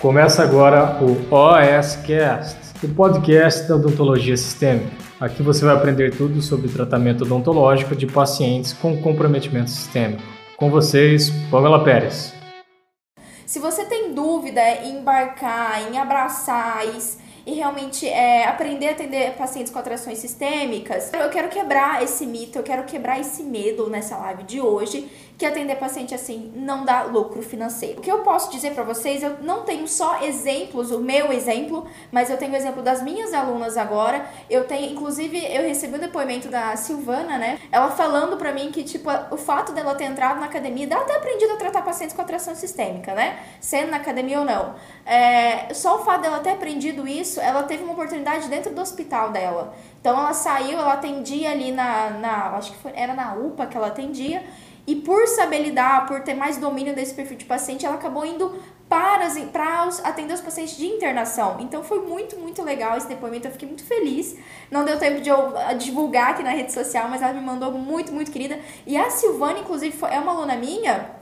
Começa agora o OSCast, o podcast da odontologia sistêmica. Aqui você vai aprender tudo sobre tratamento odontológico de pacientes com comprometimento sistêmico. Com vocês, Pamela Pérez. Se você tem dúvida em embarcar, em abraçar e realmente é, aprender a atender pacientes com atrações sistêmicas, eu quero quebrar esse mito, eu quero quebrar esse medo nessa live de hoje que atender paciente assim não dá lucro financeiro. O que eu posso dizer para vocês, eu não tenho só exemplos, o meu exemplo, mas eu tenho o exemplo das minhas alunas agora. Eu tenho, inclusive, eu recebi um depoimento da Silvana, né? Ela falando para mim que, tipo, o fato dela ter entrado na academia, dela ter aprendido a tratar pacientes com atração sistêmica, né? Sendo na academia ou não. É, só o fato dela ter aprendido isso, ela teve uma oportunidade dentro do hospital dela. Então ela saiu, ela atendia ali na, na acho que foi, era na UPA que ela atendia, e por saber lidar, por ter mais domínio desse perfil de paciente, ela acabou indo para, para os, atender os pacientes de internação. Então foi muito, muito legal esse depoimento. Eu fiquei muito feliz. Não deu tempo de eu ah, divulgar aqui na rede social, mas ela me mandou muito, muito querida. E a Silvana, inclusive, foi, é uma aluna minha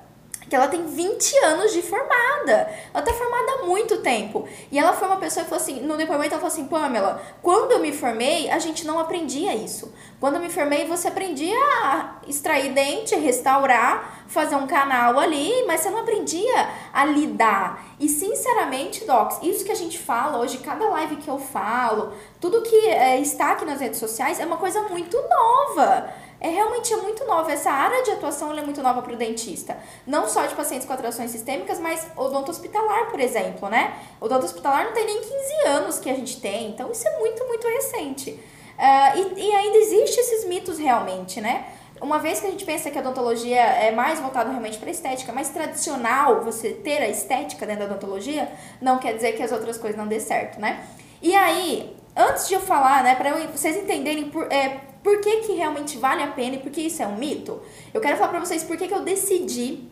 que ela tem 20 anos de formada. Ela tá formada há muito tempo. E ela foi uma pessoa que falou assim, no depoimento ela falou assim, Pamela, quando eu me formei, a gente não aprendia isso. Quando eu me formei, você aprendia a extrair dente, restaurar, fazer um canal ali, mas você não aprendia a lidar. E sinceramente, Docs, isso que a gente fala hoje, cada live que eu falo, tudo que é, está aqui nas redes sociais é uma coisa muito nova é realmente é muito nova. Essa área de atuação é muito nova para o dentista. Não só de pacientes com atrações sistêmicas, mas odonto hospitalar, por exemplo, né? Odonto hospitalar não tem nem 15 anos que a gente tem, então isso é muito, muito recente. Uh, e, e ainda existem esses mitos realmente, né? Uma vez que a gente pensa que a odontologia é mais voltada realmente para estética, mais tradicional você ter a estética dentro da odontologia, não quer dizer que as outras coisas não dê certo, né? E aí, antes de eu falar, né, para vocês entenderem por, é, por que, que realmente vale a pena e por que isso é um mito? Eu quero falar para vocês por que, que eu decidi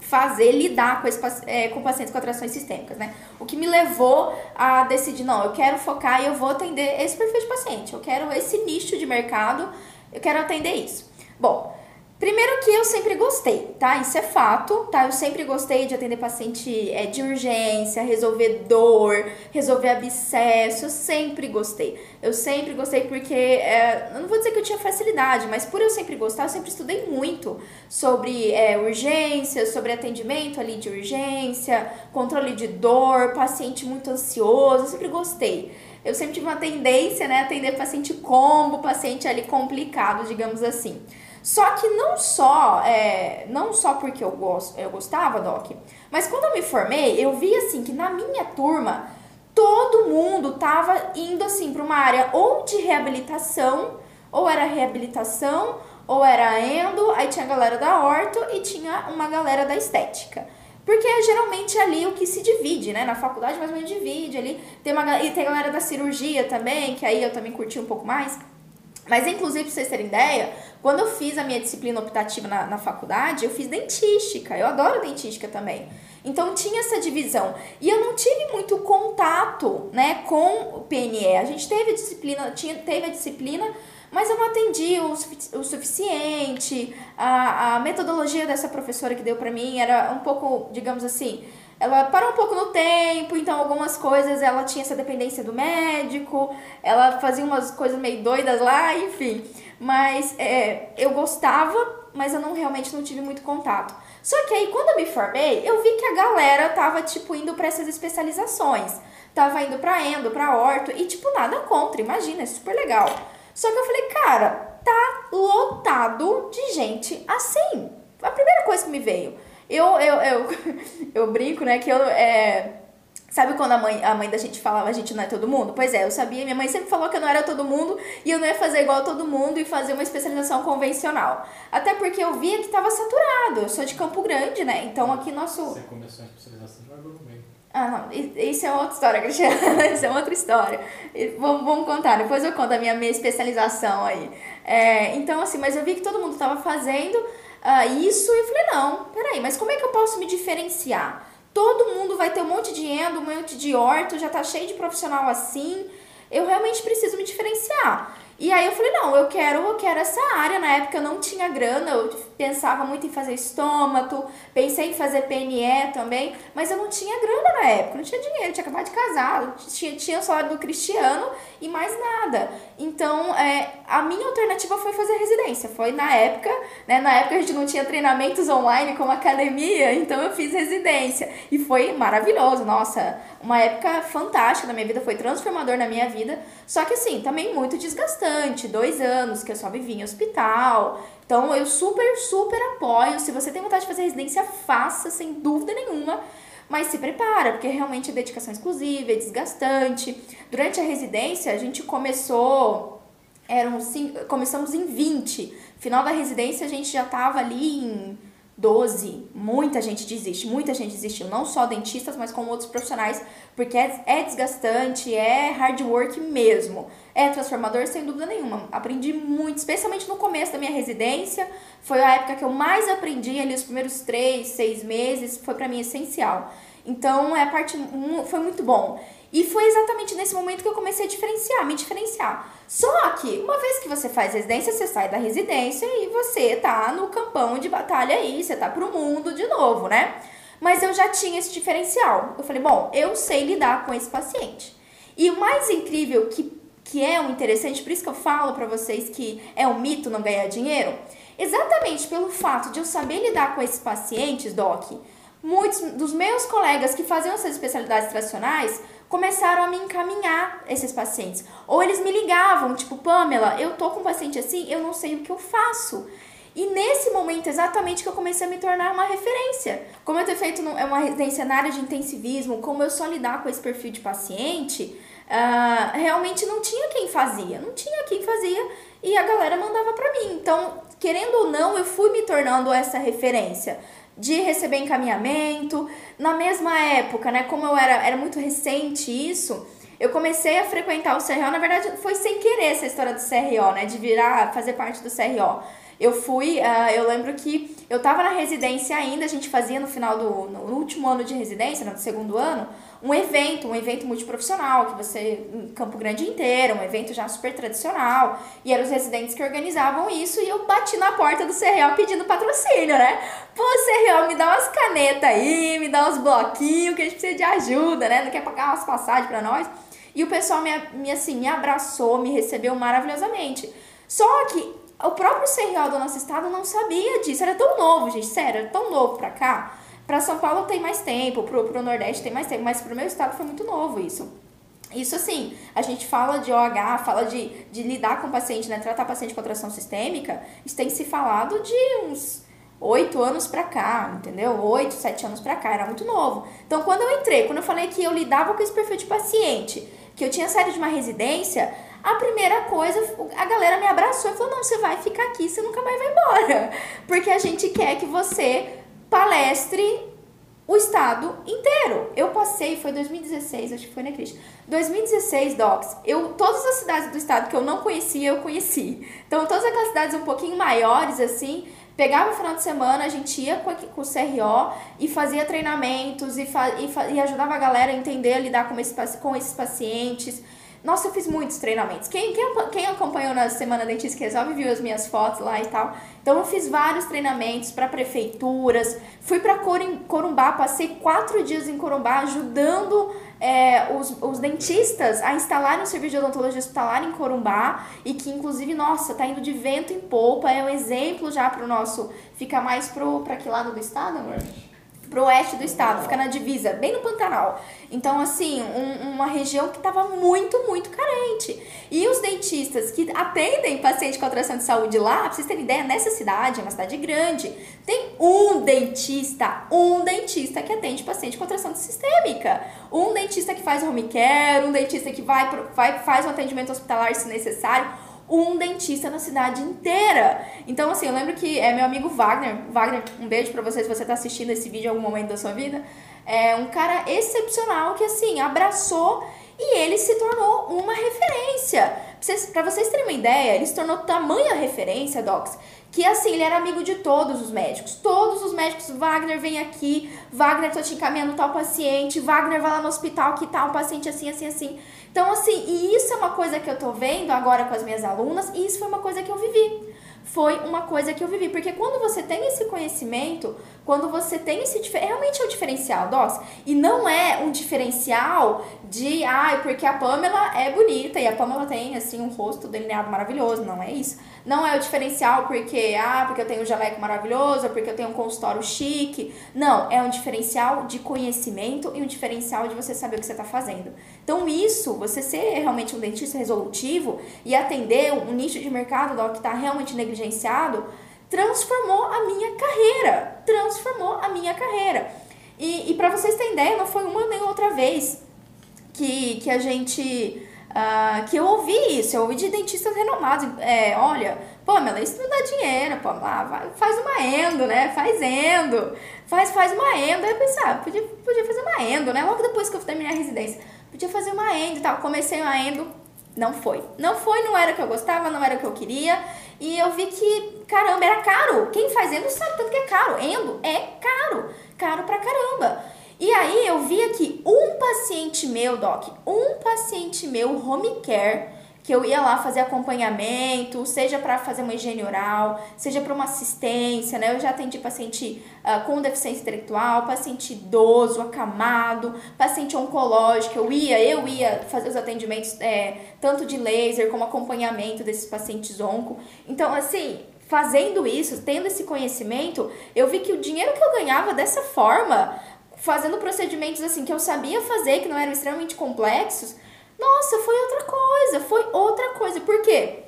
fazer, lidar com, esse, é, com pacientes com atrações sistêmicas, né? O que me levou a decidir, não, eu quero focar e eu vou atender esse perfil de paciente, eu quero esse nicho de mercado, eu quero atender isso. Bom, Primeiro que eu sempre gostei, tá? Isso é fato, tá? Eu sempre gostei de atender paciente é, de urgência, resolver dor, resolver abscesso, eu sempre gostei. Eu sempre gostei porque, é, eu não vou dizer que eu tinha facilidade, mas por eu sempre gostar, eu sempre estudei muito sobre é, urgência, sobre atendimento ali de urgência, controle de dor, paciente muito ansioso, eu sempre gostei. Eu sempre tive uma tendência, né, a atender paciente combo, paciente ali complicado, digamos assim. Só que não só, é, não só porque eu, gosto, eu gostava, Doc, mas quando eu me formei, eu vi assim que na minha turma todo mundo tava indo assim para uma área ou de reabilitação, ou era reabilitação, ou era endo, aí tinha a galera da orto e tinha uma galera da estética. Porque é geralmente ali o que se divide, né? Na faculdade mais ou menos divide ali. Tem uma, e tem a galera da cirurgia também, que aí eu também curti um pouco mais. Mas, inclusive, pra vocês terem ideia, quando eu fiz a minha disciplina optativa na, na faculdade, eu fiz dentística. Eu adoro dentística também. Então, tinha essa divisão. E eu não tive muito contato, né, com o PNE. A gente teve a disciplina, tinha, teve a disciplina, mas eu não atendi o, o suficiente. A, a metodologia dessa professora que deu para mim era um pouco, digamos assim, ela parou um pouco no tempo, então algumas coisas ela tinha essa dependência do médico, ela fazia umas coisas meio doidas lá, enfim. Mas é, eu gostava, mas eu não realmente não tive muito contato. Só que aí quando eu me formei, eu vi que a galera tava tipo indo para essas especializações. Tava indo para endo, para orto e tipo nada contra, imagina, é super legal. Só que eu falei, cara, tá lotado de gente assim. A primeira coisa que me veio, eu, eu, eu, eu brinco, né, que eu. É, sabe quando a mãe, a mãe da gente falava a gente não é todo mundo? Pois é, eu sabia, minha mãe sempre falou que eu não era todo mundo e eu não ia fazer igual a todo mundo e fazer uma especialização convencional. Até porque eu via que estava saturado. Eu sou de Campo Grande, né? Então aqui nosso. Você começou a especialização no meio. Ah, não. Isso é outra história, Cristiano. Isso é outra história. Vamos, vamos contar. Depois eu conto a minha, minha especialização aí. É, então, assim, mas eu vi que todo mundo estava fazendo uh, isso e eu falei, não, peraí, mas como é que eu posso me diferenciar? Todo mundo vai ter um monte de endo, um monte de orto, já tá cheio de profissional assim. Eu realmente preciso me diferenciar. E aí eu falei, não, eu quero, eu quero essa área. Na época eu não tinha grana, eu pensava muito em fazer estômato, pensei em fazer PNE também, mas eu não tinha grana na época, não tinha dinheiro, tinha acabado de casar, tinha, tinha o salário do Cristiano e mais nada. Então, é, a minha alternativa foi fazer residência. Foi na época, né? Na época a gente não tinha treinamentos online como academia, então eu fiz residência. E foi maravilhoso, nossa, uma época fantástica na minha vida, foi transformador na minha vida. Só que assim, também muito desgastante. Dois anos que eu só vivi em hospital. Então eu super, super apoio. Se você tem vontade de fazer residência, faça, sem dúvida nenhuma. Mas se prepara, porque realmente é dedicação exclusiva, é desgastante. Durante a residência, a gente começou. Eram cinco, começamos em 20. Final da residência, a gente já tava ali em 12. Muita gente desiste, muita gente desistiu, não só dentistas, mas como outros profissionais, porque é, é desgastante, é hard work mesmo. É transformador, sem dúvida nenhuma. Aprendi muito, especialmente no começo da minha residência. Foi a época que eu mais aprendi, ali os primeiros três, seis meses, foi para mim essencial. Então, é parte foi muito bom. E foi exatamente nesse momento que eu comecei a diferenciar, me diferenciar. Só que, uma vez que você faz residência, você sai da residência e você tá no campão de batalha aí, você tá pro mundo de novo, né? Mas eu já tinha esse diferencial. Eu falei, bom, eu sei lidar com esse paciente. E o mais incrível que, que é o interessante, por isso que eu falo para vocês que é um mito não ganhar dinheiro, exatamente pelo fato de eu saber lidar com esses pacientes, Doc, muitos dos meus colegas que faziam essas especialidades tradicionais começaram a me encaminhar esses pacientes. Ou eles me ligavam, tipo, Pamela, eu tô com um paciente assim, eu não sei o que eu faço. E nesse momento exatamente que eu comecei a me tornar uma referência. Como eu ter feito é uma residência na área de intensivismo, como eu só lidar com esse perfil de paciente, uh, realmente não tinha quem fazia. Não tinha quem fazia e a galera mandava para mim. Então, querendo ou não, eu fui me tornando essa referência de receber encaminhamento. Na mesma época, né, como eu era, era muito recente isso, eu comecei a frequentar o CRO, na verdade foi sem querer essa história do CRO, né, de virar, fazer parte do CRO. Eu fui, uh, eu lembro que eu tava na residência ainda, a gente fazia no final do no último ano de residência, no segundo ano, um evento, um evento multiprofissional, que você, em Campo Grande inteiro, um evento já super tradicional, e eram os residentes que organizavam isso, e eu bati na porta do CRO pedindo patrocínio, né? Pô, CRO, me dá umas canetas aí, me dá uns bloquinhos, que a gente precisa de ajuda, né? Não quer pagar umas passagens para nós. E o pessoal me, me, assim, me abraçou, me recebeu maravilhosamente. Só que o próprio CRO do nosso estado não sabia disso. Era tão novo, gente, sério, era tão novo pra cá. Pra São Paulo tem mais tempo, pro, pro Nordeste tem mais tempo, mas pro meu estado foi muito novo isso. Isso assim, a gente fala de OH, fala de, de lidar com paciente, né? Tratar paciente com atração sistêmica, isso tem se falado de uns oito anos pra cá, entendeu? Oito, sete anos pra cá, era muito novo. Então, quando eu entrei, quando eu falei que eu lidava com esse perfil de paciente, que eu tinha saído de uma residência, a primeira coisa, a galera me abraçou e falou: não, você vai ficar aqui, você nunca mais vai embora. Porque a gente quer que você palestre o estado inteiro. Eu passei, foi 2016, acho que foi, né, Cris? 2016, Docs, eu, todas as cidades do estado que eu não conhecia, eu conheci. Então, todas aquelas cidades um pouquinho maiores, assim, pegava o final de semana, a gente ia com, com o CRO e fazia treinamentos e, fa, e, fa, e ajudava a galera a entender, a lidar com, esse, com esses pacientes. Nossa, eu fiz muitos treinamentos. Quem, quem, quem acompanhou na Semana Dentista que Resolve viu as minhas fotos lá e tal. Então, eu fiz vários treinamentos para prefeituras. Fui para Corumbá, passei quatro dias em Corumbá ajudando é, os, os dentistas a instalarem o serviço de odontologia hospitalar em Corumbá. E que, inclusive, nossa, tá indo de vento em polpa. É um exemplo já para o nosso. Fica mais para que lado do estado, amor? Pro oeste do estado, fica na divisa, bem no Pantanal. Então, assim, um, uma região que estava muito, muito carente. E os dentistas que atendem paciente com alteração de saúde lá, pra vocês terem ideia, nessa cidade, é uma cidade grande, tem um dentista, um dentista que atende paciente com alteração sistêmica. Um dentista que faz home care, um dentista que vai, vai faz um atendimento hospitalar se necessário um dentista na cidade inteira. Então, assim, eu lembro que é meu amigo Wagner, Wagner, um beijo para você se você tá assistindo esse vídeo em algum momento da sua vida. É um cara excepcional que, assim, abraçou e ele se tornou uma referência. Para vocês terem uma ideia, ele se tornou tamanha referência, Docs, que assim, ele era amigo de todos os médicos. Todos os médicos, Wagner vem aqui, Wagner tô te encaminhando tal paciente, Wagner vai lá no hospital que tal paciente assim, assim, assim. Então, assim, e isso é uma coisa que eu tô vendo agora com as minhas alunas, e isso foi uma coisa que eu vivi foi uma coisa que eu vivi. Porque quando você tem esse conhecimento, quando você tem esse. Realmente é um diferencial, Doss. E não é um diferencial de. Ai, ah, porque a Pamela é bonita e a Pamela tem, assim, um rosto delineado maravilhoso. Não é isso. Não é o diferencial porque. Ah, porque eu tenho um jaleco maravilhoso, porque eu tenho um consultório chique. Não. É um diferencial de conhecimento e um diferencial de você saber o que você está fazendo. Então, isso, você ser realmente um dentista resolutivo e atender um nicho de mercado que está realmente negligenciado, transformou a minha carreira. Transformou a minha carreira. E, e para vocês terem ideia, não foi uma nem outra vez que, que a gente. Uh, que eu ouvi isso, eu ouvi de dentistas renomados. É, olha, Pamela, isso não dá dinheiro, pô, ah, faz uma endo, né? Faz endo. Faz, faz uma endo. Aí eu pensei, ah, podia, podia fazer uma endo, né? Logo depois que eu terminei a residência. Podia fazer uma endo e tal. Comecei uma endo, não foi. Não foi, não era o que eu gostava, não era o que eu queria. E eu vi que, caramba, era caro. Quem faz endo sabe tanto que é caro. Endo é caro. Caro pra caramba. E aí eu via que um paciente meu, Doc, um paciente meu, home care, que eu ia lá fazer acompanhamento, seja para fazer uma higiene oral, seja para uma assistência, né? Eu já atendi paciente uh, com deficiência intelectual, paciente idoso, acamado, paciente oncológico. Eu ia, eu ia fazer os atendimentos é, tanto de laser como acompanhamento desses pacientes onco. Então, assim, fazendo isso, tendo esse conhecimento, eu vi que o dinheiro que eu ganhava dessa forma, fazendo procedimentos assim que eu sabia fazer, que não eram extremamente complexos, nossa, foi outra coisa, foi outra coisa. Por quê?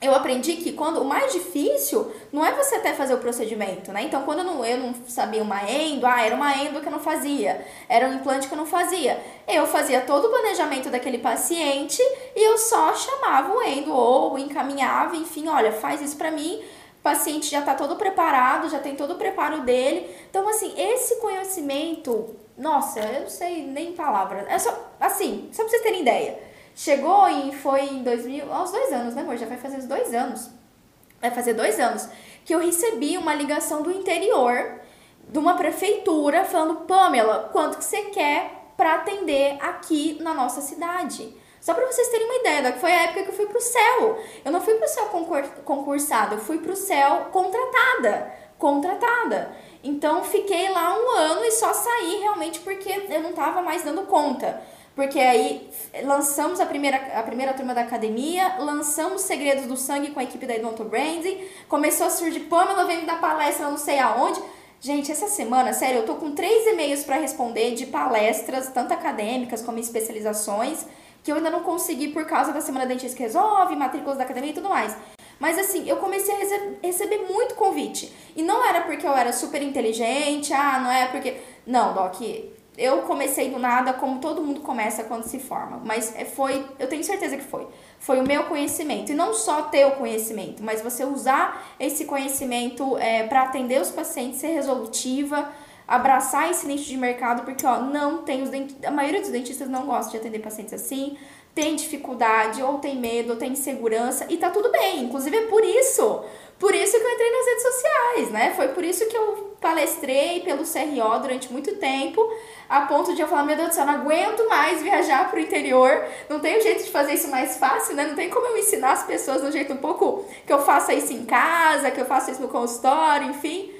Eu aprendi que quando o mais difícil não é você até fazer o procedimento, né? Então, quando eu não, eu não sabia uma endo, ah, era uma endo que eu não fazia, era um implante que eu não fazia. Eu fazia todo o planejamento daquele paciente e eu só chamava o endo ou encaminhava, enfim, olha, faz isso para mim. O paciente já tá todo preparado, já tem todo o preparo dele. Então, assim, esse conhecimento nossa, eu não sei nem palavras. É só, assim, só pra vocês terem ideia. Chegou e foi em 2000, aos dois anos, né, amor? Já vai fazer uns dois anos. Vai fazer dois anos. Que eu recebi uma ligação do interior, de uma prefeitura, falando: Pamela, quanto que você quer para atender aqui na nossa cidade? Só para vocês terem uma ideia, que foi a época que eu fui pro céu. Eu não fui pro céu concursada, eu fui pro céu contratada. Contratada. Então fiquei lá um ano e só saí realmente porque eu não estava mais dando conta. Porque aí lançamos a primeira, a primeira turma da academia, lançamos Segredos do Sangue com a equipe da Edonto Branding, começou a surgir Pamela vem dar palestra não sei aonde. Gente, essa semana, sério, eu tô com três e-mails para responder de palestras, tanto acadêmicas como especializações, que eu ainda não consegui por causa da Semana Dentista que Resolve, matrículas da academia e tudo mais. Mas assim, eu comecei a rece receber muito convite. E não era porque eu era super inteligente, ah, não é porque. Não, Doc, eu comecei do nada, como todo mundo começa quando se forma. Mas é, foi, eu tenho certeza que foi. Foi o meu conhecimento. E não só ter o conhecimento, mas você usar esse conhecimento é, para atender os pacientes, ser resolutiva, abraçar esse nicho de mercado, porque ó, não tem os dentistas. A maioria dos dentistas não gosta de atender pacientes assim tem dificuldade, ou tem medo, ou tem insegurança, e tá tudo bem. Inclusive é por isso, por isso que eu entrei nas redes sociais, né? Foi por isso que eu palestrei pelo CRO durante muito tempo, a ponto de eu falar, meu Deus do céu, não aguento mais viajar pro interior, não tem jeito de fazer isso mais fácil, né? Não tem como eu ensinar as pessoas um jeito um pouco que eu faça isso em casa, que eu faça isso no consultório, enfim.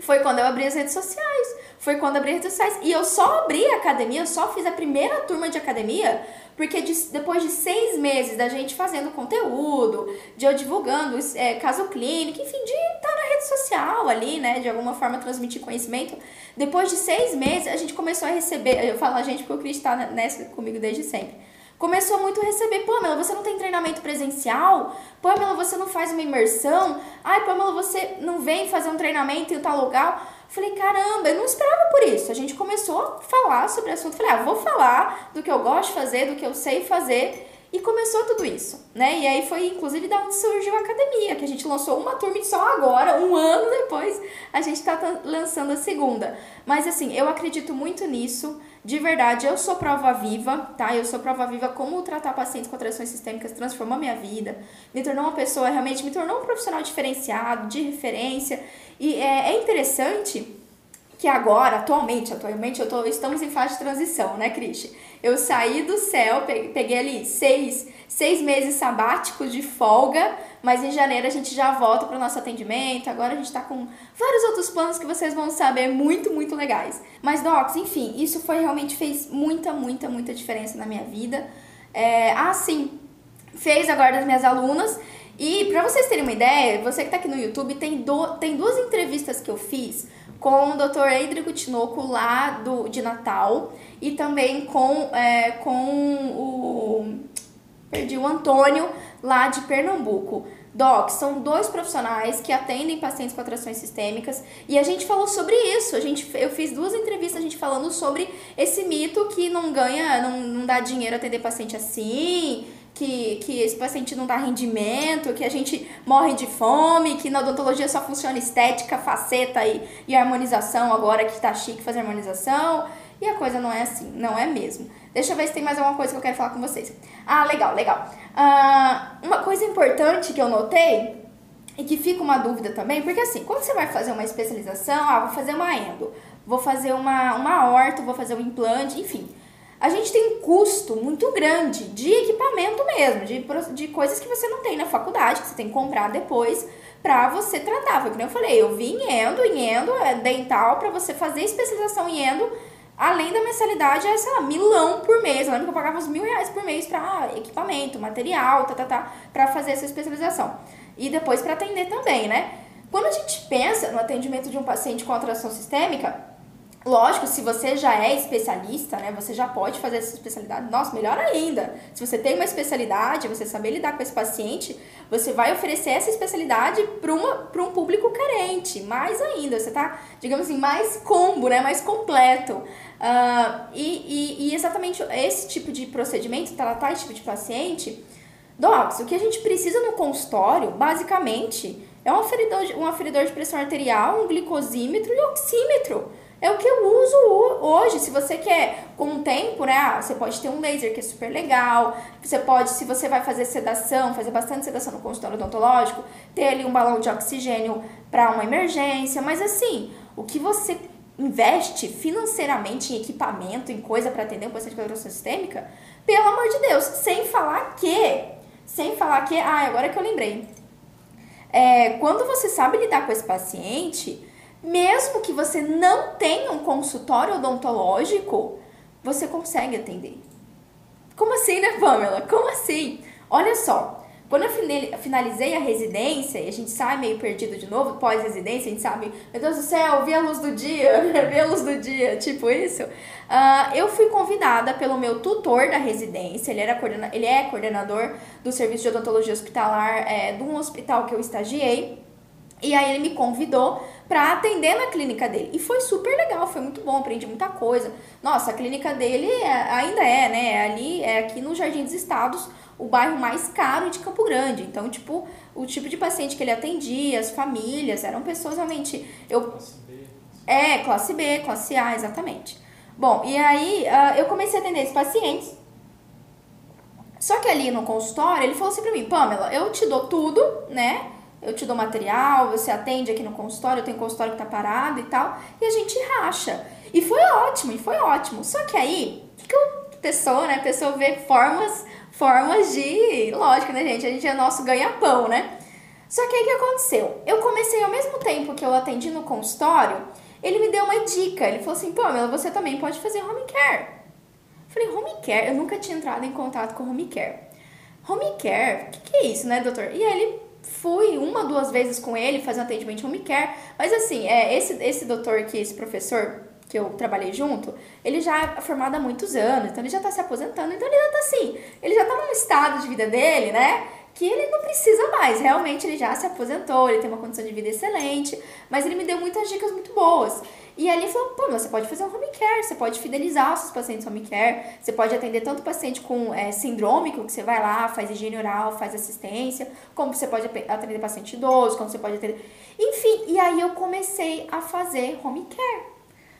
Foi quando eu abri as redes sociais. Foi quando eu abri as redes sociais. E eu só abri a academia, eu só fiz a primeira turma de academia porque de, depois de seis meses da gente fazendo conteúdo, de eu divulgando é, caso clínico, enfim, de estar na rede social ali, né? De alguma forma transmitir conhecimento. Depois de seis meses, a gente começou a receber. Eu falo a gente porque o Cris está nessa comigo desde sempre. Começou muito a receber, Pamela, você não tem treinamento presencial? Pamela, você não faz uma imersão? Ai, Pamela, você não vem fazer um treinamento em tal lugar? Falei, caramba, eu não esperava por isso. A gente começou a falar sobre o assunto. Falei, ah, vou falar do que eu gosto de fazer, do que eu sei fazer. E começou tudo isso, né? E aí foi inclusive da onde surgiu a academia, que a gente lançou uma turma só agora, um ano depois, a gente tá lançando a segunda. Mas assim, eu acredito muito nisso. De verdade, eu sou prova viva, tá? Eu sou prova viva como tratar pacientes com alterações sistêmicas transformou minha vida, me tornou uma pessoa, realmente me tornou um profissional diferenciado, de referência. E é, é interessante que agora, atualmente, atualmente eu tô, estamos em fase de transição, né, Cristi? Eu saí do céu, peguei ali seis, seis meses sabáticos de folga, mas em janeiro a gente já volta para o nosso atendimento. Agora a gente está com vários outros planos que vocês vão saber muito, muito legais. Mas, Docs, enfim, isso foi realmente fez muita, muita, muita diferença na minha vida. É, ah, sim, fez agora das minhas alunas. E para vocês terem uma ideia, você que está aqui no YouTube, tem, do, tem duas entrevistas que eu fiz com o Dr. Edrico Tinoco lá do, de Natal e também com, é, com o. Perdi o Antônio lá de Pernambuco. Doc, são dois profissionais que atendem pacientes com atrações sistêmicas e a gente falou sobre isso. A gente, eu fiz duas entrevistas a gente falando sobre esse mito que não ganha, não, não dá dinheiro atender paciente assim, que, que esse paciente não dá rendimento, que a gente morre de fome, que na odontologia só funciona estética, faceta e, e harmonização, agora que tá chique fazer harmonização. E a coisa não é assim, não é mesmo. Deixa eu ver se tem mais alguma coisa que eu quero falar com vocês. Ah, legal, legal. Uh, uma coisa importante que eu notei e que fica uma dúvida também, porque assim, quando você vai fazer uma especialização, ah, vou fazer uma endo, vou fazer uma, uma horta, vou fazer um implante, enfim a gente tem um custo muito grande de equipamento mesmo, de, de coisas que você não tem na faculdade, que você tem que comprar depois para você tratar. Foi que eu falei, eu vi em endo, em endo é dental, para você fazer especialização em endo, além da mensalidade, é, sei lá, milão por mês. Eu lembro que eu pagava uns mil reais por mês para equipamento, material, tá, tá, tá, pra fazer essa especialização. E depois para atender também, né? Quando a gente pensa no atendimento de um paciente com atração sistêmica, Lógico, se você já é especialista, né, você já pode fazer essa especialidade. Nossa, melhor ainda. Se você tem uma especialidade, você saber lidar com esse paciente, você vai oferecer essa especialidade para um público carente. Mais ainda, você está, digamos assim, mais combo, né, mais completo. Uh, e, e, e, exatamente esse tipo de procedimento, tratar esse tipo de paciente, Docs, o que a gente precisa no consultório, basicamente, é um aferidor, um aferidor de pressão arterial, um glicosímetro e oxímetro. É o que eu uso hoje. Se você quer, com o tempo, né? Ah, você pode ter um laser que é super legal. Você pode, se você vai fazer sedação, fazer bastante sedação no consultório odontológico, ter ali um balão de oxigênio para uma emergência. Mas assim, o que você investe financeiramente em equipamento, em coisa para atender um paciente com adoração sistêmica, pelo amor de Deus, sem falar que, sem falar que, ah, agora que eu lembrei, é, quando você sabe lidar com esse paciente, mesmo que você não tenha um consultório odontológico, você consegue atender. Como assim, né, Pamela? Como assim? Olha só, quando eu finalizei a residência e a gente sai meio perdido de novo, pós-residência, a gente sabe, meu Deus do céu, vi a luz do dia, vi a luz do dia, tipo isso. Uh, eu fui convidada pelo meu tutor da residência, ele, era coordena ele é coordenador do serviço de odontologia hospitalar é, de um hospital que eu estagiei. E aí ele me convidou para atender na clínica dele. E foi super legal, foi muito bom, aprendi muita coisa. Nossa, a clínica dele é, ainda é, né? É ali é aqui no Jardim dos Estados, o bairro mais caro de Campo Grande. Então, tipo, o tipo de paciente que ele atendia, as famílias, eram pessoas realmente. Eu, classe B. É, classe B, classe A, exatamente. Bom, e aí uh, eu comecei a atender esses pacientes. Só que ali no consultório, ele falou assim pra mim, Pamela, eu te dou tudo, né? Eu te dou material, você atende aqui no consultório, tenho consultório que tá parado e tal, e a gente racha. E foi ótimo, e foi ótimo. Só que aí, que, que eu, pessoa, né, pessoa vê formas, formas de, lógico, né, gente, a gente é nosso ganha-pão, né? Só que aí o que aconteceu? Eu comecei ao mesmo tempo que eu atendi no consultório, ele me deu uma dica, ele falou assim, Pamela, você também pode fazer home care. Eu falei, home care? Eu nunca tinha entrado em contato com home care. Home care? O que, que é isso, né, doutor? E aí ele fui uma, duas vezes com ele fazer um atendimento home care, mas assim, é, esse, esse doutor que esse professor que eu trabalhei junto, ele já é formado há muitos anos, então ele já está se aposentando, então ele já está assim, ele já está num estado de vida dele, né? Que ele não precisa mais, realmente ele já se aposentou, ele tem uma condição de vida excelente, mas ele me deu muitas dicas muito boas. E ali falou, pô, você pode fazer um home care, você pode fidelizar os seus pacientes home care, você pode atender tanto paciente com é, sindrômico, que você vai lá, faz higiene oral, faz assistência, como você pode atender paciente idoso, como você pode atender... Enfim, e aí eu comecei a fazer home care.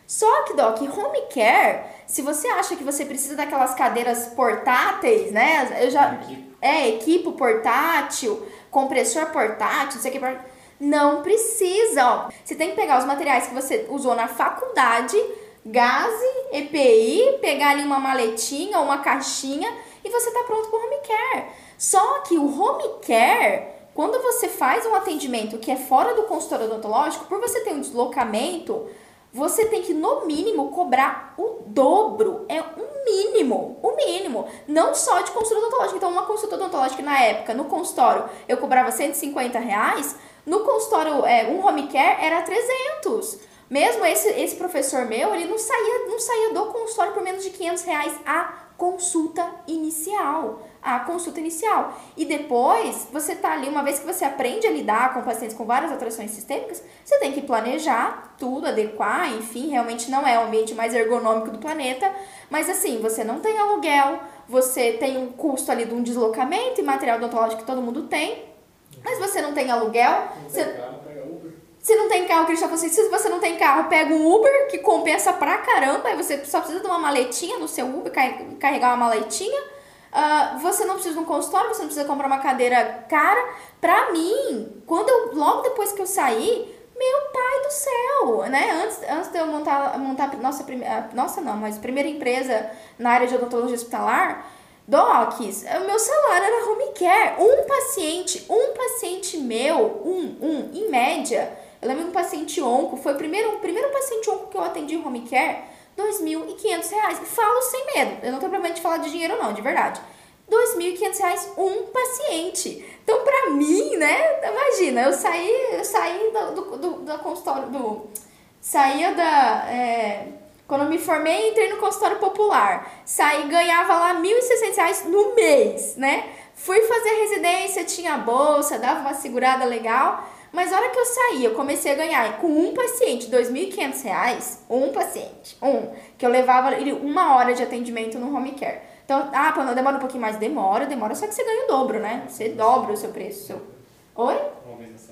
Só que, Doc, home care, se você acha que você precisa daquelas cadeiras portáteis, né? Eu já... É, equipo portátil, compressor portátil, não sei o que... Não precisa, ó. Você tem que pegar os materiais que você usou na faculdade, gase, EPI, pegar ali uma maletinha ou uma caixinha e você tá pronto para o home care. Só que o home care, quando você faz um atendimento que é fora do consultório odontológico, por você ter um deslocamento, você tem que, no mínimo, cobrar o dobro. É um mínimo, o um mínimo. Não só de consulta odontológica. Então, uma consulta odontológica na época, no consultório, eu cobrava 150 reais. No consultório, é, um home care era 300. Mesmo esse, esse professor meu, ele não saía, não saía do consultório por menos de 500 reais a consulta inicial a consulta inicial. E depois, você tá ali, uma vez que você aprende a lidar com pacientes com várias alterações sistêmicas, você tem que planejar tudo, adequar, enfim, realmente não é o ambiente mais ergonômico do planeta, mas assim, você não tem aluguel, você tem um custo ali de um deslocamento e material odontológico que todo mundo tem, mas você não tem aluguel, Não você... tem carro, pega Uber. Se não tem carro, Cristian, você, se você não tem carro, pega um Uber, que compensa pra caramba, aí você só precisa de uma maletinha no seu Uber, carregar uma maletinha, Uh, você não precisa de um consultório, você não precisa comprar uma cadeira cara. Pra mim, quando eu, logo depois que eu saí, meu pai do céu, né? Antes, antes de eu montar, montar nossa primeira, nossa não, mas primeira empresa na área de odontologia hospitalar, Docs, o meu salário era home care. Um paciente, um paciente meu, um, um, em média, eu lembro um paciente onco, foi o primeiro, o primeiro paciente onco que eu atendi em home care, R$ 2.500. E falo sem medo, eu não tenho problema de falar de dinheiro não, de verdade. R$ 2.500 um paciente. Então, pra mim, né, imagina, eu saí, eu saí do, do, do, do consultório, do, saía da, é, quando me formei, entrei no consultório popular, saí, ganhava lá R$ 1.600 no mês, né, fui fazer residência, tinha bolsa, dava uma segurada legal, mas a hora que eu saí, eu comecei a ganhar com um paciente R$ 2.500, um paciente, um, que eu levava ele uma hora de atendimento no home care. Então, ah, quando demora um pouquinho mais, demora, demora, só que você ganha o dobro, né? Você dobra o seu preço. Seu... Oi? Uma vez na semana.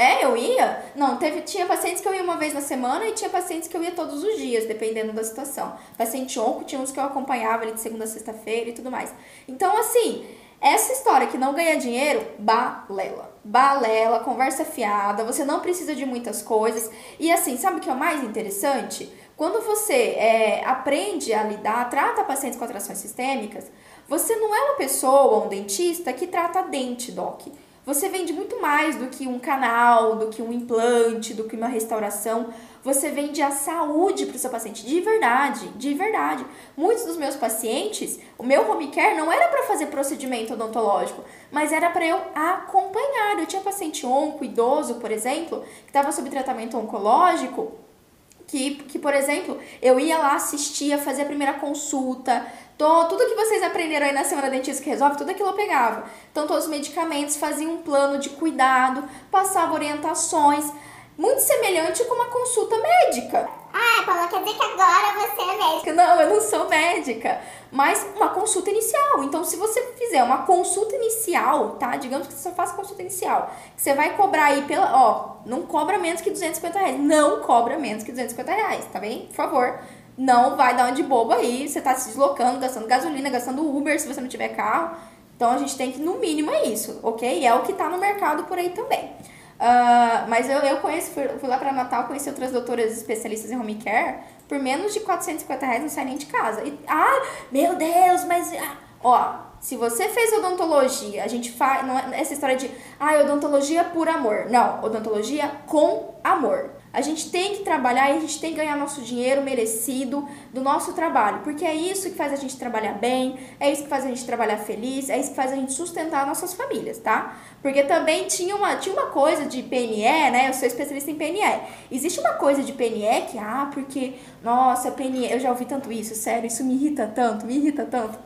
É, eu ia? Não, teve, tinha pacientes que eu ia uma vez na semana e tinha pacientes que eu ia todos os dias, dependendo da situação. Paciente onco, tinha uns que eu acompanhava ali de segunda a sexta-feira e tudo mais. Então, assim, essa história que não ganha dinheiro, balela. Balela, conversa fiada, você não precisa de muitas coisas. E assim, sabe o que é o mais interessante? Quando você é, aprende a lidar, trata pacientes com atrações sistêmicas, você não é uma pessoa, um dentista, que trata dente, doc. Você vende muito mais do que um canal, do que um implante, do que uma restauração. Você vende a saúde para o seu paciente, de verdade, de verdade. Muitos dos meus pacientes, o meu home care não era para fazer procedimento odontológico, mas era para eu acompanhar. Eu tinha paciente onco, idoso, por exemplo, que estava sob tratamento oncológico, que, que, por exemplo, eu ia lá assistir, fazer a primeira consulta, tô, tudo que vocês aprenderam aí na Semana Dentista que Resolve, tudo aquilo eu pegava. Então, todos os medicamentos, fazia um plano de cuidado, passava orientações, muito semelhante com uma consulta médica. Ah, Paula, quer dizer que agora você é médica? Não, eu não sou médica, mas uma consulta inicial. Então, se você fizer uma consulta inicial, tá? Digamos que você só faça consulta inicial, que você vai cobrar aí pela, ó, não cobra menos que 250 reais. Não cobra menos que 250 reais, tá bem? Por favor. Não vai dar uma de bobo aí, você tá se deslocando, gastando gasolina, gastando Uber se você não tiver carro. Então, a gente tem que, no mínimo, é isso, ok? E é o que tá no mercado por aí também. Uh, mas eu, eu conheço, fui, fui lá para Natal, conheci outras doutoras especialistas em home care, por menos de 450 reais não sai nem de casa. E, ah, meu Deus, mas. Ah, ó, se você fez odontologia, a gente faz. Não é essa história de. Ah, odontologia por amor. Não, odontologia com amor. A gente tem que trabalhar e a gente tem que ganhar nosso dinheiro merecido do nosso trabalho, porque é isso que faz a gente trabalhar bem, é isso que faz a gente trabalhar feliz, é isso que faz a gente sustentar nossas famílias, tá? Porque também tinha uma, tinha uma coisa de PNE, né? Eu sou especialista em PNE. Existe uma coisa de PNE que, ah, porque, nossa, PNE, eu já ouvi tanto isso, sério, isso me irrita tanto, me irrita tanto.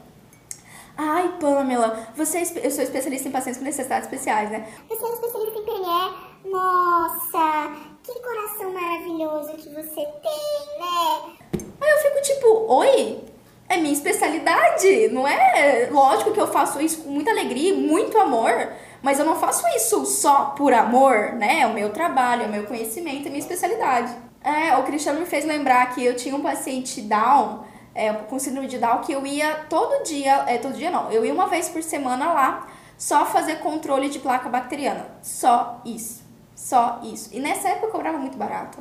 Ai, Pamela, você, é eu sou especialista em pacientes com necessidades especiais, né? Você é especialista em PNE? Nossa, que coração maravilhoso que você tem, né? Aí eu fico tipo, oi? É minha especialidade, não é? Lógico que eu faço isso com muita alegria muito amor, mas eu não faço isso só por amor, né? É o meu trabalho, é o meu conhecimento, é minha especialidade. É, o Cristiano me fez lembrar que eu tinha um paciente Down, é, com síndrome de Down, que eu ia todo dia, é, todo dia não, eu ia uma vez por semana lá, só fazer controle de placa bacteriana. Só isso. Só isso. E nessa época eu cobrava muito barato.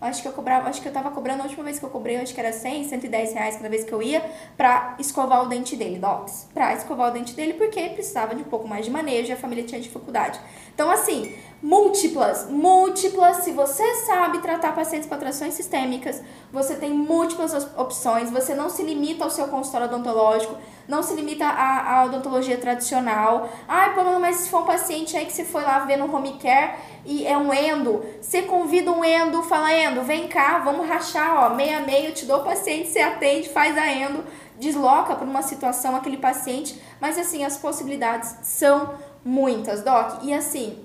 Acho que eu cobrava, acho que eu tava cobrando a última vez que eu cobrei, acho que era 100, 110 reais cada vez que eu ia pra escovar o dente dele, docs. Pra escovar o dente dele porque precisava de um pouco mais de manejo e a família tinha dificuldade. Então, assim, múltiplas, múltiplas. Se você sabe tratar pacientes com atrações sistêmicas, você tem múltiplas opções, você não se limita ao seu consultório odontológico, não se limita à, à odontologia tradicional. Ai, Pamela, mas se for um paciente aí que você foi lá ver no home care e é um endo, você convida um endo, fala, endo, vem cá, vamos rachar, ó, meia meia, eu te dou o paciente, você atende, faz a endo, desloca para uma situação aquele paciente, mas assim, as possibilidades são muitas, Doc. E assim,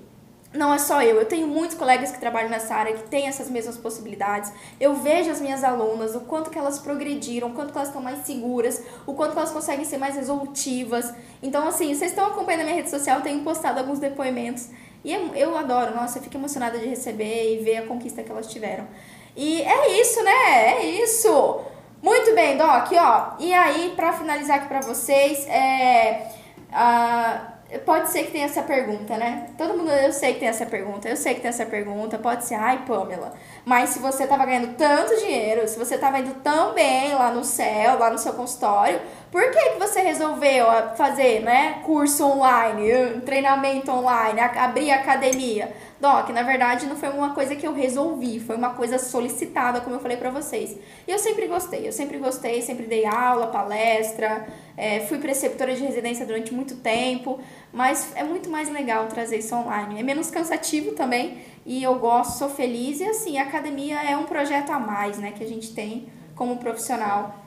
não é só eu, eu tenho muitos colegas que trabalham nessa área que têm essas mesmas possibilidades. Eu vejo as minhas alunas, o quanto que elas progrediram, o quanto que elas estão mais seguras, o quanto que elas conseguem ser mais resolutivas. Então, assim, vocês estão acompanhando a minha rede social, eu tenho postado alguns depoimentos. E eu adoro, nossa, eu fico emocionada de receber e ver a conquista que elas tiveram. E é isso, né? É isso! Muito bem, Doc, ó. E aí, para finalizar aqui para vocês, é. Uh, Pode ser que tenha essa pergunta, né? Todo mundo, eu sei que tem essa pergunta, eu sei que tem essa pergunta. Pode ser, ai, Pamela, mas se você tava ganhando tanto dinheiro, se você tava indo tão bem lá no céu, lá no seu consultório, por que, que você resolveu fazer, né, curso online, treinamento online, abrir academia? Doc, na verdade não foi uma coisa que eu resolvi, foi uma coisa solicitada, como eu falei para vocês. E eu sempre gostei, eu sempre gostei, sempre dei aula, palestra, é, fui preceptora de residência durante muito tempo, mas é muito mais legal trazer isso online. É menos cansativo também e eu gosto, sou feliz e assim, a academia é um projeto a mais, né, que a gente tem como profissional.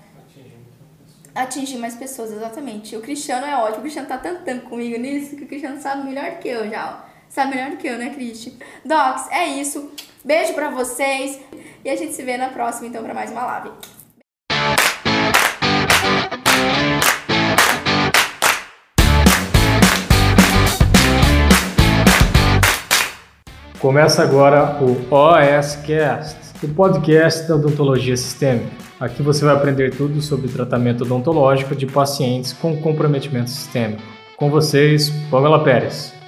Atingir mais pessoas, exatamente. O Cristiano é ótimo, o Cristiano tá tentando comigo nisso que o Cristiano sabe melhor que eu já, ó. Sabe melhor que eu, né, Cristi? Docs, é isso. Beijo pra vocês. E a gente se vê na próxima, então, pra mais uma live. Começa agora o OSCast, o podcast da odontologia sistêmica. Aqui você vai aprender tudo sobre tratamento odontológico de pacientes com comprometimento sistêmico. Com vocês, Pamela Pérez.